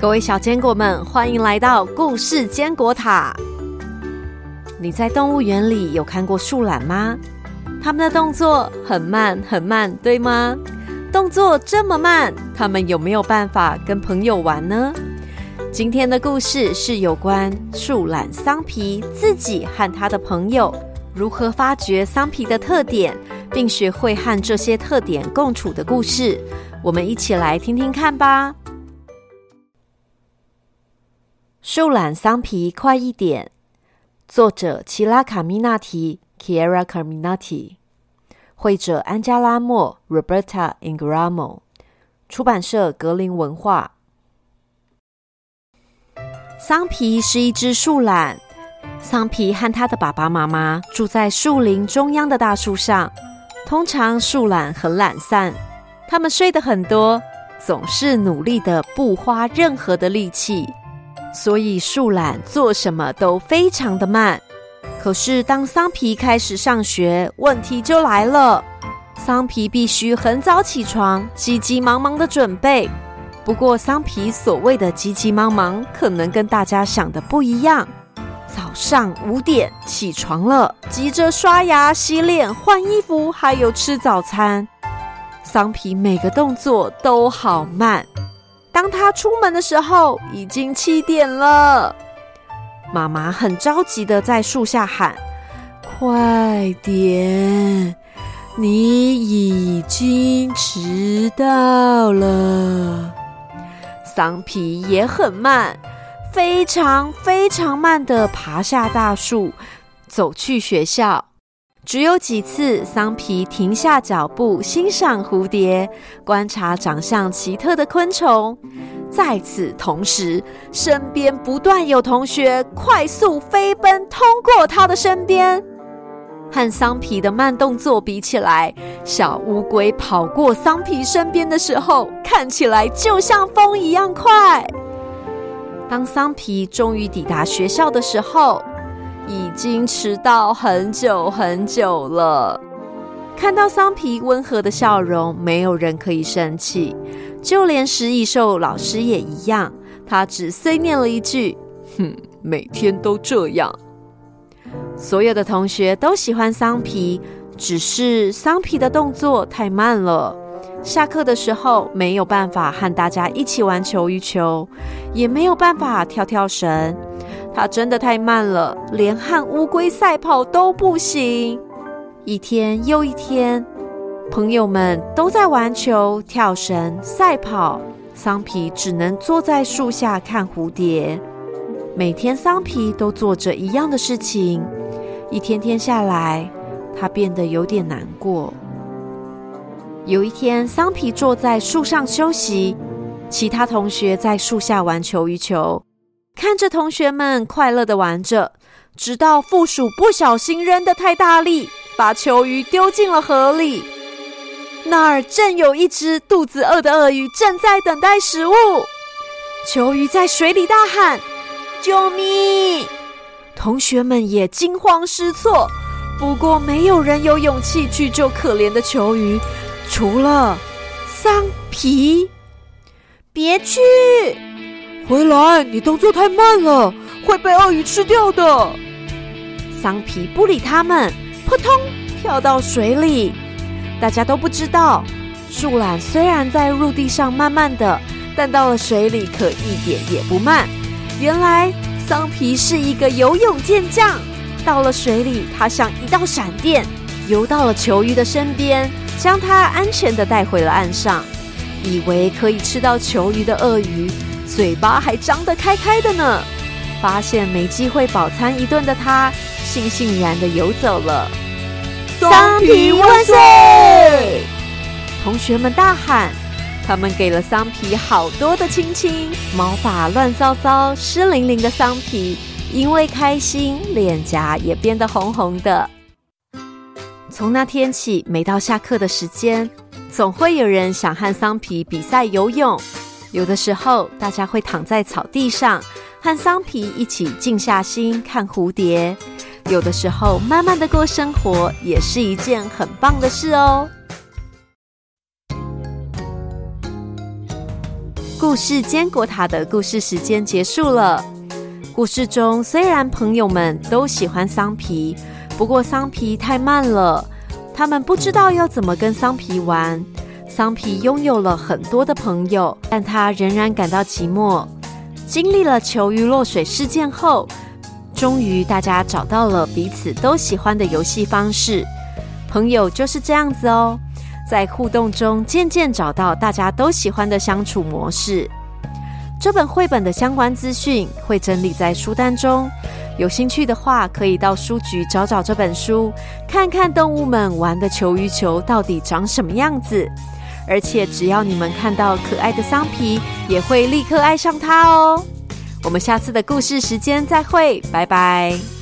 各位小坚果们，欢迎来到故事坚果塔。你在动物园里有看过树懒吗？它们的动作很慢很慢，对吗？动作这么慢，它们有没有办法跟朋友玩呢？今天的故事是有关树懒桑皮自己和他的朋友如何发掘桑皮的特点，并学会和这些特点共处的故事。我们一起来听听看吧。树懒桑皮快一点！作者：奇拉卡米纳提 （Chiara Carminati），绘者：安加拉莫 （Roberta Ingramo），出版社：格林文化。桑皮是一只树懒。桑皮和他的爸爸妈妈住在树林中央的大树上。通常树懒很懒散，他们睡得很多，总是努力的不花任何的力气。所以树懒做什么都非常的慢。可是当桑皮开始上学，问题就来了。桑皮必须很早起床，急急忙忙的准备。不过桑皮所谓的急急忙忙，可能跟大家想的不一样。早上五点起床了，急着刷牙、洗脸、换衣服，还有吃早餐。桑皮每个动作都好慢。当他出门的时候，已经七点了。妈妈很着急的在树下喊：“快点，你已经迟到了。”桑皮也很慢，非常非常慢的爬下大树，走去学校。只有几次，桑皮停下脚步，欣赏蝴蝶，观察长相奇特的昆虫。在此同时，身边不断有同学快速飞奔通过他的身边。和桑皮的慢动作比起来，小乌龟跑过桑皮身边的时候，看起来就像风一样快。当桑皮终于抵达学校的时候，已经迟到很久很久了。看到桑皮温和的笑容，没有人可以生气，就连食蚁兽老师也一样。他只碎念了一句：“哼，每天都这样。”所有的同学都喜欢桑皮，只是桑皮的动作太慢了。下课的时候没有办法和大家一起玩球鱼球，也没有办法跳跳绳。它真的太慢了，连和乌龟赛跑都不行。一天又一天，朋友们都在玩球、跳绳、赛跑，桑皮只能坐在树下看蝴蝶。每天，桑皮都做着一样的事情。一天天下来，他变得有点难过。有一天，桑皮坐在树上休息，其他同学在树下玩球鱼球。看着同学们快乐的玩着，直到负鼠不小心扔的太大力，把球鱼丢进了河里。那儿正有一只肚子饿的鳄鱼正在等待食物。球鱼在水里大喊：“救命！”同学们也惊慌失措，不过没有人有勇气去救可怜的球鱼，除了桑皮。别去！回来！你动作太慢了，会被鳄鱼吃掉的。桑皮不理他们，扑通跳到水里。大家都不知道，树懒虽然在陆地上慢慢的，但到了水里可一点也不慢。原来桑皮是一个游泳健将，到了水里，他像一道闪电，游到了球鱼的身边，将它安全的带回了岸上。以为可以吃到球鱼的鳄鱼。嘴巴还张得开开的呢，发现没机会饱餐一顿的他，悻悻然的游走了。桑皮万岁！同学们大喊，他们给了桑皮好多的亲亲。毛发乱糟糟、湿淋淋的桑皮，因为开心，脸颊也变得红红的。从那天起，每到下课的时间，总会有人想和桑皮比赛游泳。有的时候，大家会躺在草地上，和桑皮一起静下心看蝴蝶；有的时候，慢慢的过生活也是一件很棒的事哦。故事坚果塔的故事时间结束了。故事中虽然朋友们都喜欢桑皮，不过桑皮太慢了，他们不知道要怎么跟桑皮玩。桑皮拥有了很多的朋友，但他仍然感到寂寞。经历了球鱼落水事件后，终于大家找到了彼此都喜欢的游戏方式。朋友就是这样子哦，在互动中渐渐找到大家都喜欢的相处模式。这本绘本的相关资讯会整理在书单中，有兴趣的话可以到书局找找这本书，看看动物们玩的球鱼球到底长什么样子。而且只要你们看到可爱的桑皮，也会立刻爱上它哦。我们下次的故事时间再会，拜拜。